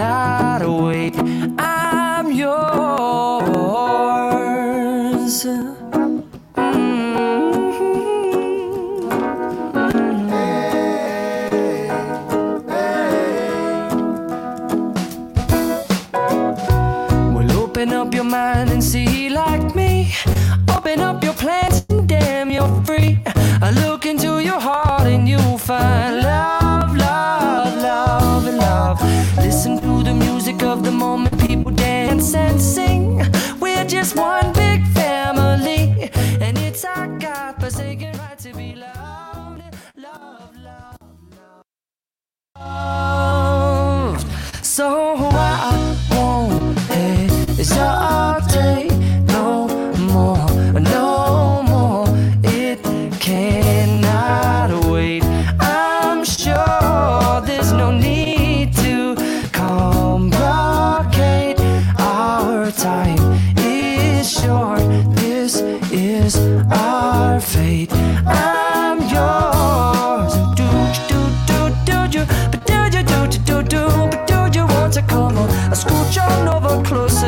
cannot wait. I'm yours. Up your mind and see like me. Open up your plans and damn, you're free. I look into your heart and you'll find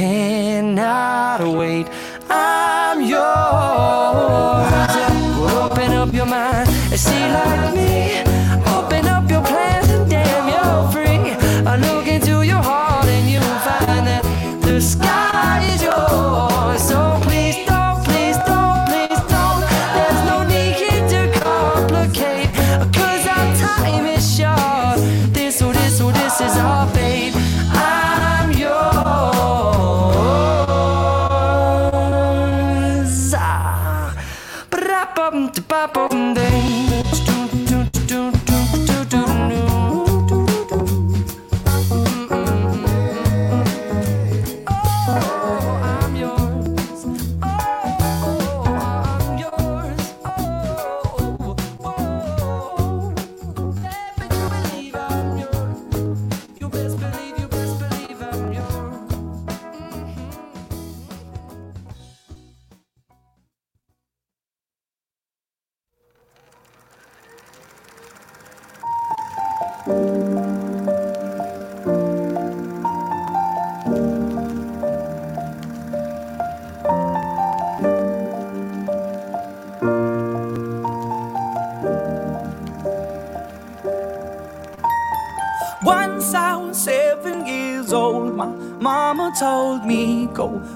cannot wait. I'm yours. Open up your mind and see like me.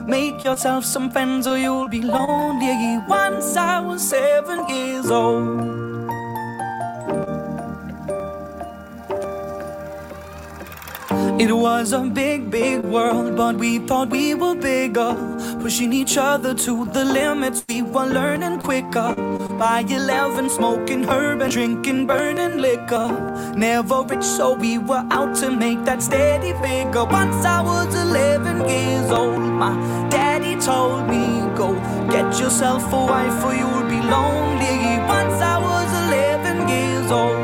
Make yourself some friends or you'll be lonely. Once I was seven years old. It was a big, big world, but we thought we were bigger. Pushing each other to the limits, we were learning quicker. By 11, smoking herb and drinking burning liquor. Never rich, so we were out to make that steady figure. Once I was 11 years old, my daddy told me, Go get yourself a wife or you'll be lonely. Once I was 11 years old.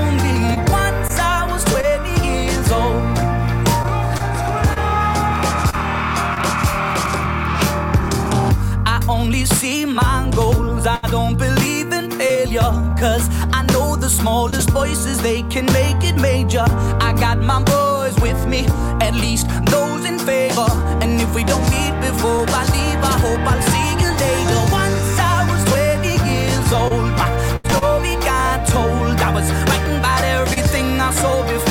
Cause I know the smallest voices, they can make it major. I got my boys with me, at least those in favor. And if we don't meet before I leave, I hope I'll see you later. Once I was 20 years old, my story got told. I was writing about everything I saw before